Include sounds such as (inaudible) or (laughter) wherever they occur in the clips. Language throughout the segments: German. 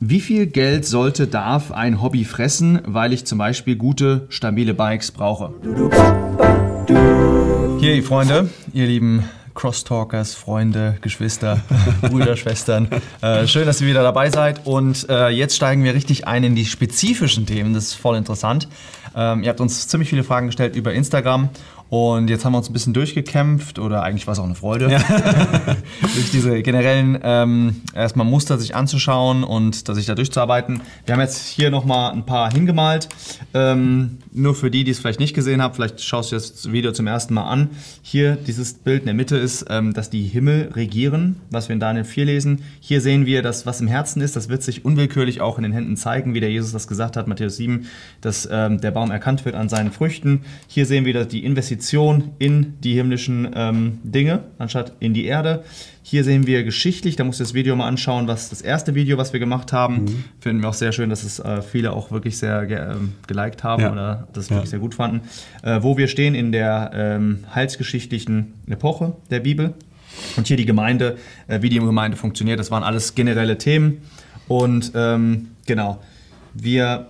Wie viel Geld sollte, darf ein Hobby fressen, weil ich zum Beispiel gute, stabile Bikes brauche? Hier, ihr Freunde, ihr lieben Crosstalkers, Freunde, Geschwister, (laughs) Brüder, Schwestern. Äh, schön, dass ihr wieder dabei seid. Und äh, jetzt steigen wir richtig ein in die spezifischen Themen. Das ist voll interessant. Ähm, ihr habt uns ziemlich viele Fragen gestellt über Instagram. Und jetzt haben wir uns ein bisschen durchgekämpft oder eigentlich war es auch eine Freude, ja. (laughs) durch diese generellen ähm, erstmal Muster sich anzuschauen und sich da durchzuarbeiten. Wir haben jetzt hier nochmal ein paar hingemalt. Ähm, nur für die, die es vielleicht nicht gesehen haben, vielleicht schaust du das Video zum ersten Mal an. Hier dieses Bild in der Mitte ist, ähm, dass die Himmel regieren, was wir in Daniel 4 lesen. Hier sehen wir, dass was im Herzen ist, das wird sich unwillkürlich auch in den Händen zeigen, wie der Jesus das gesagt hat, Matthäus 7, dass ähm, der Baum erkannt wird an seinen Früchten. Hier sehen wir dass die Investition Investition in die himmlischen ähm, Dinge, anstatt in die Erde. Hier sehen wir geschichtlich, da musst du das Video mal anschauen, was das erste Video, was wir gemacht haben. Mhm. Finden wir auch sehr schön, dass es äh, viele auch wirklich sehr ge äh, geliked haben ja. oder das wirklich ja. sehr gut fanden. Äh, wo wir stehen in der ähm, heilsgeschichtlichen Epoche der Bibel. Und hier die Gemeinde, äh, wie die Gemeinde funktioniert, das waren alles generelle Themen. Und ähm, genau, wir,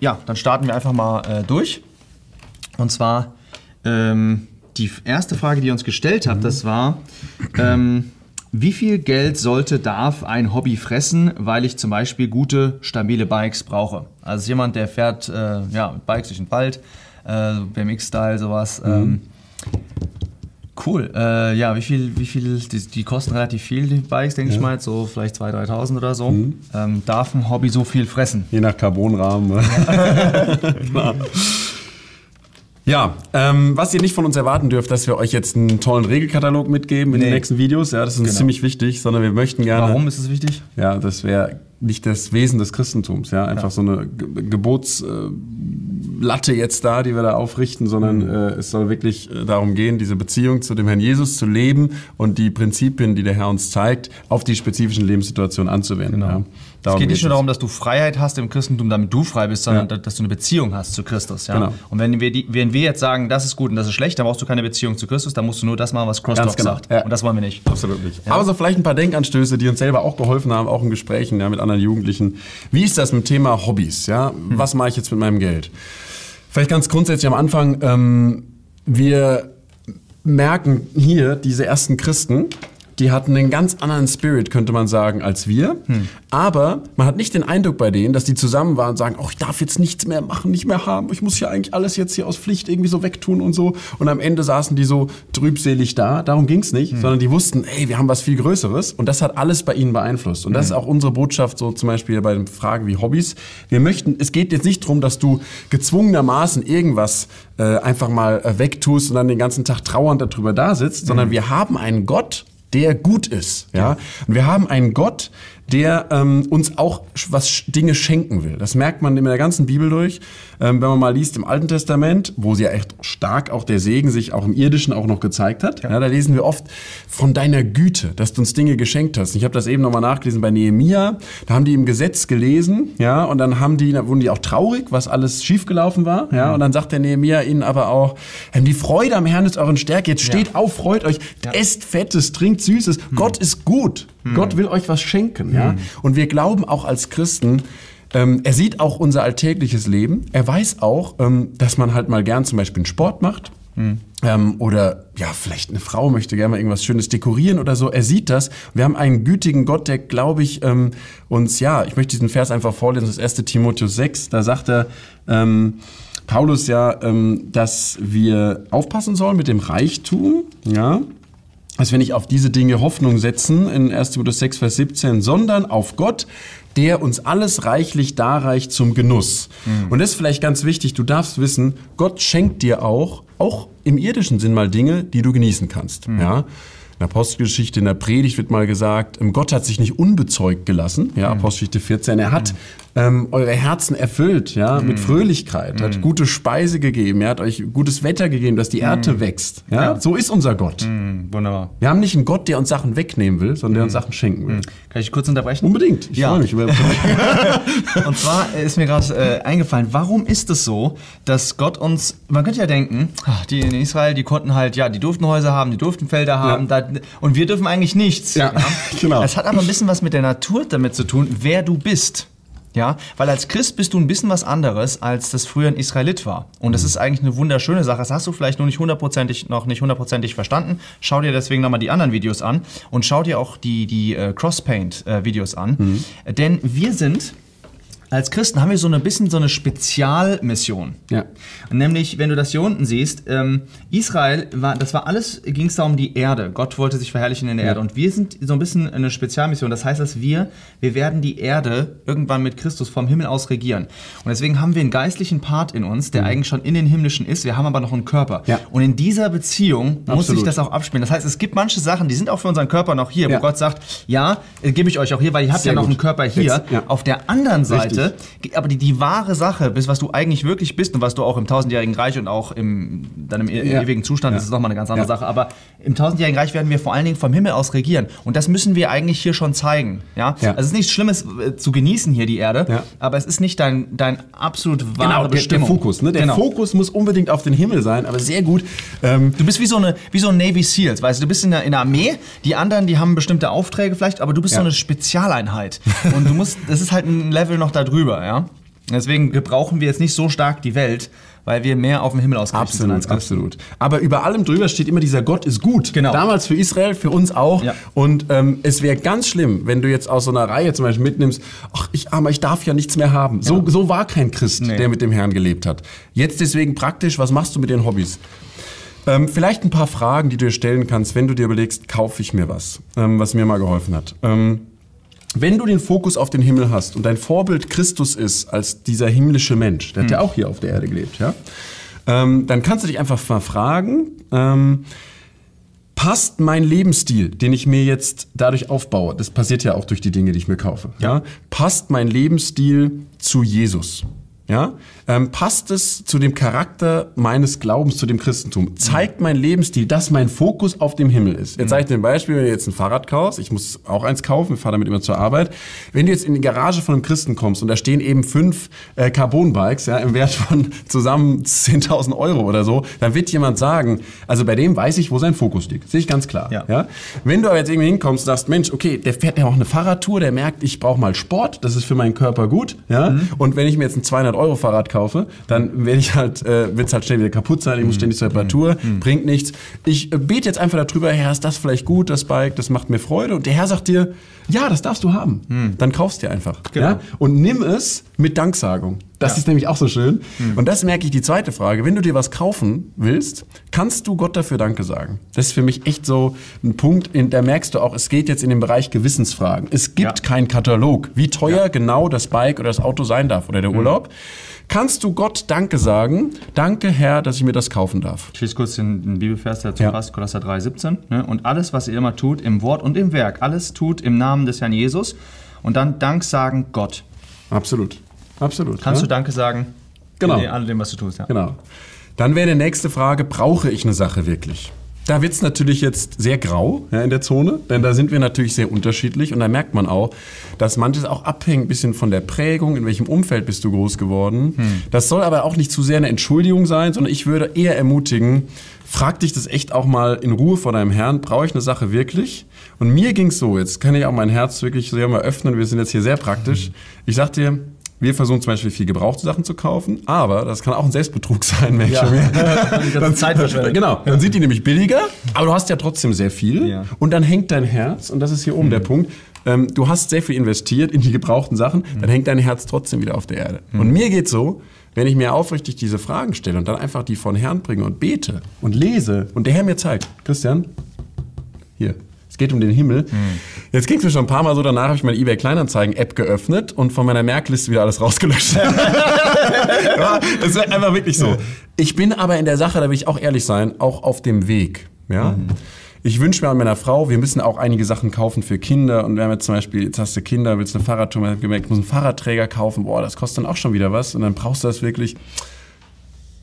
ja, dann starten wir einfach mal äh, durch. Und zwar ähm, die erste Frage, die ihr uns gestellt habt, mhm. das war, ähm, wie viel Geld sollte, darf ein Hobby fressen, weil ich zum Beispiel gute, stabile Bikes brauche? Also jemand, der fährt äh, ja, mit Bikes durch den Wald, äh, BMX-Style, sowas. Mhm. Ähm, cool. Äh, ja, wie viel, wie viel, die, die, kosten relativ viel, die Bikes, denke ja. ich mal, so vielleicht 2.000, 3.000 oder so. Mhm. Ähm, darf ein Hobby so viel fressen? Je nach Carbonrahmen. (laughs) Klar. Ja, ähm, was ihr nicht von uns erwarten dürft, dass wir euch jetzt einen tollen Regelkatalog mitgeben in nee. den nächsten Videos. Ja, das ist uns genau. ziemlich wichtig, sondern wir möchten gerne. Warum ist es wichtig? Ja, das wäre nicht das Wesen des Christentums. Ja, einfach ja. so eine Gebotslatte jetzt da, die wir da aufrichten, sondern mhm. äh, es soll wirklich äh, darum gehen, diese Beziehung zu dem Herrn Jesus zu leben und die Prinzipien, die der Herr uns zeigt, auf die spezifischen Lebenssituationen anzuwenden. Genau. Ja. Darum es geht nicht nur darum, dass du Freiheit hast im Christentum, damit du frei bist, sondern ja. dass du eine Beziehung hast zu Christus. Ja? Genau. Und wenn wir, die, wenn wir jetzt sagen, das ist gut und das ist schlecht, dann brauchst du keine Beziehung zu Christus, dann musst du nur das machen, was Crosstalk genau. sagt. Ja. Und das wollen wir nicht. Absolut nicht. Ja. Aber so vielleicht ein paar Denkanstöße, die uns selber auch geholfen haben, auch in Gesprächen mit anderen Jugendlichen. Wie ist das mit dem Thema Hobbys? Ja? Hm. Was mache ich jetzt mit meinem Geld? Vielleicht ganz grundsätzlich am Anfang, ähm, wir merken hier diese ersten Christen, die hatten einen ganz anderen Spirit, könnte man sagen, als wir. Hm. Aber man hat nicht den Eindruck bei denen, dass die zusammen waren und sagen, oh, ich darf jetzt nichts mehr machen, nicht mehr haben. Ich muss hier eigentlich alles jetzt hier aus Pflicht irgendwie so wegtun und so. Und am Ende saßen die so trübselig da. Darum ging es nicht, hm. sondern die wussten, ey, wir haben was viel Größeres. Und das hat alles bei ihnen beeinflusst. Und das hm. ist auch unsere Botschaft, so zum Beispiel bei den Fragen wie Hobbys. Wir möchten, es geht jetzt nicht darum, dass du gezwungenermaßen irgendwas äh, einfach mal äh, wegtust und dann den ganzen Tag trauernd darüber da sitzt, sondern hm. wir haben einen Gott, der gut ist. Ja? Und wir haben einen Gott, der ähm, uns auch was Dinge schenken will. Das merkt man in der ganzen Bibel durch. Ähm, wenn man mal liest im Alten Testament, wo sie ja echt stark auch der Segen sich auch im Irdischen auch noch gezeigt hat, ja. ja da lesen wir oft von deiner Güte, dass du uns Dinge geschenkt hast. Ich habe das eben nochmal nachgelesen bei Nehemia. Da haben die im Gesetz gelesen, ja, und dann haben die, da wurden die auch traurig, was alles schiefgelaufen war, ja, mhm. und dann sagt der Nehemia ihnen aber auch, die Freude am Herrn ist euren Stärke. Jetzt steht ja. auf, freut euch, esst Fettes, trinkt Süßes. Mhm. Gott ist gut. Mhm. Gott will euch was schenken, ja. Mhm. Und wir glauben auch als Christen, ähm, er sieht auch unser alltägliches Leben. Er weiß auch, ähm, dass man halt mal gern zum Beispiel einen Sport macht. Mhm. Ähm, oder ja, vielleicht eine Frau möchte gerne mal irgendwas Schönes dekorieren oder so. Er sieht das. Wir haben einen gütigen Gott, der, glaube ich, ähm, uns, ja, ich möchte diesen Vers einfach vorlesen, das 1. Timotheus 6, da sagt er, ähm, Paulus ja, ähm, dass wir aufpassen sollen mit dem Reichtum, ja, dass wir nicht auf diese Dinge Hoffnung setzen in 1. Timotheus 6, Vers 17, sondern auf Gott, der uns alles reichlich darreicht zum Genuss. Mhm. Und das ist vielleicht ganz wichtig, du darfst wissen, Gott schenkt dir auch, auch im irdischen Sinn mal Dinge, die du genießen kannst. Mhm. Ja? In der Apostelgeschichte, in der Predigt wird mal gesagt, ähm, Gott hat sich nicht unbezeugt gelassen. Ja, mhm. Apostelgeschichte 14. Er hat ähm, eure Herzen erfüllt, ja, mit Fröhlichkeit, hat gute Speise gegeben, er hat euch gutes Wetter gegeben, dass die Ernte wächst. Ja? Ja. So ist unser Gott. Hm, wunderbar. Wir haben nicht einen Gott, der uns Sachen wegnehmen will, sondern der uns Sachen schenken will. Kann ich kurz unterbrechen? Unbedingt. Ich Ja. freue mich über. (laughs) (laughs) Und zwar ist mir gerade äh, eingefallen, warum ist es so, dass Gott uns, man könnte ja denken, ach, die in Israel, die konnten halt, ja, die durften Häuser haben, die durften Felder haben, da, und wir dürfen eigentlich nichts. Ja, (laughs) genau. Es hat aber ein bisschen was mit der Natur damit zu tun, wer du bist. Ja, weil als Christ bist du ein bisschen was anderes, als das früher ein Israelit war. Und das ist eigentlich eine wunderschöne Sache. Das hast du vielleicht noch nicht hundertprozentig, noch nicht hundertprozentig verstanden. Schau dir deswegen nochmal die anderen Videos an und schau dir auch die, die äh, Crosspaint-Videos an. Denn wir sind als Christen haben wir so ein bisschen so eine Spezialmission. Ja. Nämlich, wenn du das hier unten siehst, ähm, Israel war, das war alles, ging es da um die Erde. Gott wollte sich verherrlichen in der Erde. Und wir sind so ein bisschen eine Spezialmission. Das heißt, dass wir, wir werden die Erde irgendwann mit Christus vom Himmel aus regieren. Und deswegen haben wir einen geistlichen Part in uns, der eigentlich schon in den himmlischen ist. Wir haben aber noch einen Körper. Mhm. Ja. Und in dieser Beziehung muss sich Absolut. das auch abspielen. Das heißt, es gibt manche Sachen, die sind auch für unseren Körper noch hier, Ja. wo Gott sagt, ja, gebe ich euch auch hier, weil ihr habt Sehr ja noch gut. einen Körper hier. Jetzt, ja. Auf der anderen Seite Richtig. Ge- aber die, die wahre Sache bist, was du eigentlich wirklich bist und was du auch im tausendjährigen Reich und auch im, dann im e Ja. ewigen Zustand, das Ja. ist nochmal eine ganz andere Ja. Sache, aber im tausendjährigen Reich werden wir vor allen Dingen vom Himmel aus regieren und das müssen wir eigentlich hier schon zeigen. Ja? Also es ist nichts Schlimmes äh, zu genießen hier die Erde, aber es ist nicht dein, dein absolut wahre Genau, der, der Bestimmung. Fokus. Ne? Der Genau. Fokus muss unbedingt auf den Himmel sein, aber sehr gut. Ähm, Du bist wie so eine wie so ein Navy Seals, weißt du, du bist in der, in der Armee, die anderen, die haben bestimmte Aufträge vielleicht, aber du bist so eine Spezialeinheit und du musst, das ist halt ein Level noch darüber, ja. Deswegen gebrauchen wir jetzt nicht so stark die Welt, weil wir mehr auf dem Himmel ausgerichtet sind als Absolut, Christen. absolut. Aber über allem drüber steht immer dieser Gott ist gut. Genau. Damals für Israel, für uns auch. Ja. Und ähm, es wäre ganz schlimm, wenn du jetzt aus so einer Reihe zum Beispiel mitnimmst, ach, ich armer, ich darf ja nichts mehr haben. So, so war kein Christ, Nee. der mit dem Herrn gelebt hat. Jetzt deswegen praktisch, was machst du mit den Hobbys? Ähm, vielleicht ein paar Fragen, die du dir stellen kannst, wenn du dir überlegst, kaufe ich mir was, ähm, was mir mal geholfen hat. Ähm, wenn du den Fokus auf den Himmel hast und dein Vorbild Christus ist als dieser himmlische Mensch, der hat ja auch hier auf der Erde gelebt, ja, ähm, dann kannst du dich einfach mal fragen, ähm, passt mein Lebensstil, den ich mir jetzt dadurch aufbaue, das passiert ja auch durch die Dinge, die ich mir kaufe, ja, passt mein Lebensstil zu Jesus? Ja? Ähm, passt es zu dem Charakter meines Glaubens, zu dem Christentum? Zeigt mein Lebensstil, dass mein Fokus auf dem Himmel ist? Jetzt sage ich dir ein Beispiel, wenn du jetzt ein Fahrrad kaufst, ich muss auch eins kaufen, ich fahre damit immer zur Arbeit. Wenn du jetzt in die Garage von einem Christen kommst und da stehen eben fünf äh, Carbon-Bikes ja, im Wert von zusammen 10.000 Euro oder so, dann wird jemand sagen, also bei dem weiß ich, wo sein Fokus liegt. Sehe ich ganz klar. Ja. Ja? Wenn du aber jetzt irgendwie hinkommst und sagst, Mensch, okay, der fährt ja auch eine Fahrradtour, der merkt, ich brauche mal Sport, das ist für meinen Körper gut. Ja? Und wenn ich mir jetzt ein 200 Euro Fahrrad kaufe, dann werde ich halt, äh, wird es halt schnell wieder kaputt sein, ich muss ständig zur Reparatur, bringt nichts. Ich äh, bete jetzt einfach darüber, Herr, ist das vielleicht gut, das Bike, das macht mir Freude. Und der Herr sagt dir, ja, das darfst du haben. Dann kaufst dir einfach. Genau. Ja? Und nimm es mit Danksagung. Das Ja. ist nämlich auch so schön. Und das merke ich die zweite Frage. Wenn du dir was kaufen willst, kannst du Gott dafür Danke sagen. Das ist für mich echt so ein Punkt, in, da merkst du auch, es geht jetzt in den Bereich Gewissensfragen. Es gibt Ja. keinen Katalog, wie teuer genau das Bike oder das Auto sein darf oder der Urlaub. Kannst du Gott Danke sagen? Danke, Herr, dass ich mir das kaufen darf. Ich lese kurz den, den Bibelvers, der dazu Ja. passt, Kolosser 3,17. Ne? Und alles, was ihr immer tut, im Wort und im Werk, alles tut im Namen des Herrn Jesus. Und dann Dank sagen Gott. Absolut. Absolut. Kannst ja? du Danke sagen? Genau. In all dem, was du tust, ja. Genau. Dann wäre die nächste Frage, brauche ich eine Sache wirklich? Da wird es natürlich jetzt sehr grau ja, in der Zone, denn da sind wir natürlich sehr unterschiedlich und da merkt man auch, dass manches auch abhängt ein bisschen von der Prägung, in welchem Umfeld bist du groß geworden. Das soll aber auch nicht zu sehr eine Entschuldigung sein, sondern ich würde eher ermutigen, frag dich das echt auch mal in Ruhe vor deinem Herrn, brauche ich eine Sache wirklich? Und mir ging es so, jetzt kann ich auch mein Herz wirklich sehr mal öffnen, wir sind jetzt hier sehr praktisch. Ich sag dir, wir versuchen zum Beispiel viel gebrauchte Sachen zu kaufen, aber das kann auch ein Selbstbetrug (laughs) sein, merke ich Ja. wieder. (laughs) Die ganze Zeit verschwendet. Genau, dann sind die nämlich billiger, aber du hast ja trotzdem sehr viel. Ja. Und dann hängt dein Herz, und das ist hier oben der Punkt, ähm, du hast sehr viel investiert in die gebrauchten Sachen, dann hängt dein Herz trotzdem wieder auf der Erde. Und mir geht's so, wenn ich mir aufrichtig diese Fragen stelle und dann einfach die von Herrn bringe und bete und lese und der Herr mir zeigt, Christian, hier, geht um den Himmel. Jetzt ging es mir schon ein paar Mal so, danach habe ich meine eBay Kleinanzeigen-App geöffnet und von meiner Merkliste wieder alles rausgelöscht. (laughs) ja, es ist einfach wirklich so. Ich bin aber in der Sache, da will ich auch ehrlich sein, auch auf dem Weg. Ja? ich wünsche mir an meiner Frau, wir müssen auch einige Sachen kaufen für Kinder. Und wir haben jetzt zum Beispiel, jetzt hast du Kinder, willst eine Fahrradtour, gemerkt, muss einen Fahrradträger kaufen. Boah, das kostet dann auch schon wieder was. Und dann brauchst du das wirklich.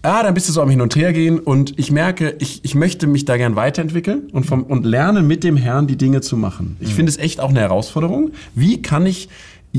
Ja, dann bist du so am Hin und Her gehen und ich merke, ich, ich möchte mich da gern weiterentwickeln und, vom, und lernen mit dem Herrn die Dinge zu machen. Ich finde es echt auch eine Herausforderung. Wie kann ich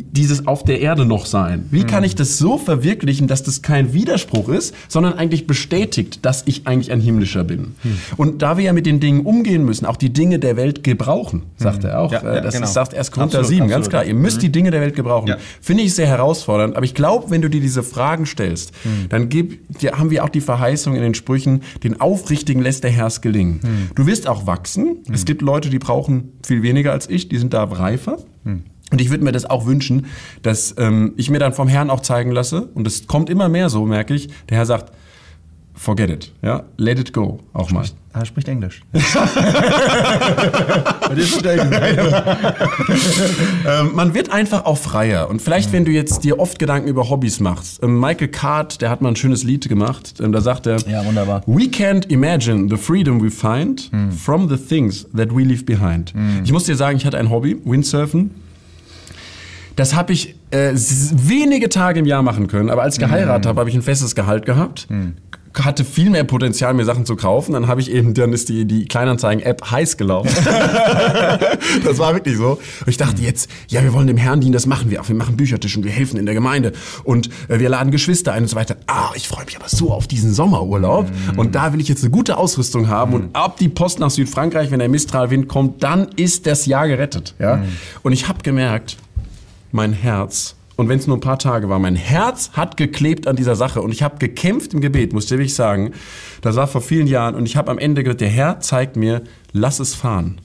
dieses auf der Erde noch sein? Wie kann ich das so verwirklichen, dass das kein Widerspruch ist, sondern eigentlich bestätigt, dass ich eigentlich ein himmlischer bin? Und da wir ja mit den Dingen umgehen müssen, auch die Dinge der Welt gebrauchen, sagt er auch. Ja, Äh, ja, das genau. ist, sagt erst Korinther Absolut, 7, ganz absolut. klar. Ihr müsst die Dinge der Welt gebrauchen. Ja. Finde ich sehr herausfordernd. Aber ich glaube, wenn du dir diese Fragen stellst, dann gib, dir, haben wir auch die Verheißung in den Sprüchen, den Aufrichtigen lässt der Herrs gelingen. Du wirst auch wachsen. Es gibt Leute, die brauchen viel weniger als ich, die sind da reifer. Und ich würde mir das auch wünschen, dass ähm, ich mir dann vom Herrn auch zeigen lasse, und es kommt immer mehr so, merke ich, der Herr sagt, forget it, ja, let it go, auch mal. Er spricht Englisch. (laughs) (laughs) Ähm, man wird einfach auch freier. Und vielleicht, wenn du jetzt dir oft Gedanken über Hobbys machst. Ähm, Michael Card, der hat mal ein schönes Lied gemacht. Ähm, da sagt er, Ja, wunderbar. We can't imagine the freedom we find from the things that we leave behind. Ich muss dir sagen, ich hatte ein Hobby, Windsurfen. Das habe ich äh, wenige Tage im Jahr machen können, aber als ich geheiratet habe, habe ich ein festes Gehalt gehabt. Hatte viel mehr Potenzial, mir Sachen zu kaufen. Dann habe ich eben, dann ist die, die Kleinanzeigen-App heiß gelaufen. (laughs) das war wirklich so. Und ich dachte jetzt, ja, wir wollen dem Herrn dienen, das machen wir auch. Wir machen Büchertisch und wir helfen in der Gemeinde und äh, wir laden Geschwister ein und so weiter. Ah, ich freue mich aber so auf diesen Sommerurlaub. Und da will ich jetzt eine gute Ausrüstung haben. Und ab die Post nach Südfrankreich, wenn der Mistralwind kommt, dann ist das Jahr gerettet. Ja? Und ich habe gemerkt, mein Herz, und wenn es nur ein paar Tage war, mein Herz hat geklebt an dieser Sache und ich habe gekämpft im Gebet, muss ich wirklich sagen. Das war vor vielen Jahren und ich habe am Ende gesagt, der Herr zeigt mir, lass es fahren.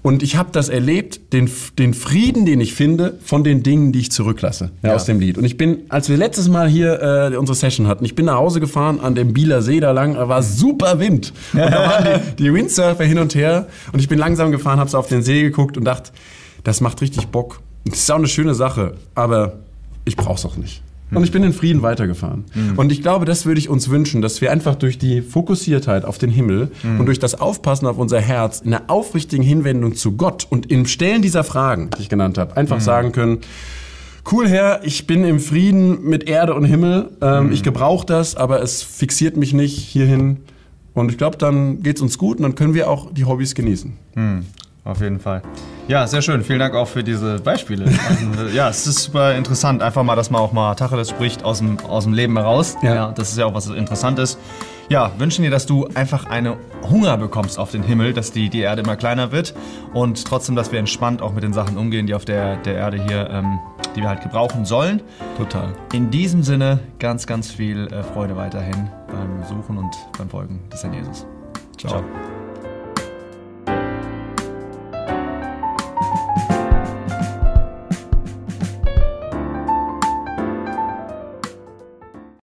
Und ich habe das erlebt, den, den Frieden, den ich finde, von den Dingen, die ich zurücklasse ja, Ja. aus dem Lied. Und ich bin, als wir letztes Mal hier äh, unsere Session hatten, ich bin nach Hause gefahren an dem Bieler See da lang, da war super Wind. (laughs) Und da waren die, die Windsurfer hin und her und ich bin langsam gefahren, habe so auf den See geguckt und dachte, das macht richtig Bock. Das ist auch eine schöne Sache, aber ich brauch's auch nicht. Und ich bin in Frieden weitergefahren. Und ich glaube, das würde ich uns wünschen, dass wir einfach durch die Fokussiertheit auf den Himmel und durch das Aufpassen auf unser Herz in einer aufrichtigen Hinwendung zu Gott und im Stellen dieser Fragen, die ich genannt habe, einfach sagen können, cool Herr, ich bin im Frieden mit Erde und Himmel, ähm, ich gebrauche das, aber es fixiert mich nicht hierhin. Und ich glaube, dann geht's uns gut und dann können wir auch die Hobbys genießen. Auf jeden Fall. Ja, sehr schön. Vielen Dank auch für diese Beispiele. Also, ja, es ist super interessant. Einfach mal, dass man auch mal Tacheles spricht aus dem, aus dem Leben heraus. Ja. das ist ja auch was Interessantes. Ja, wünschen dir, dass du einfach eine Hunger bekommst auf den Himmel, dass die, die Erde immer kleiner wird und trotzdem, dass wir entspannt auch mit den Sachen umgehen, die auf der, der Erde hier, ähm, die wir halt gebrauchen sollen. Total. In diesem Sinne ganz, ganz viel äh, Freude weiterhin beim Suchen und beim Folgen des Herrn Jesus. Ciao.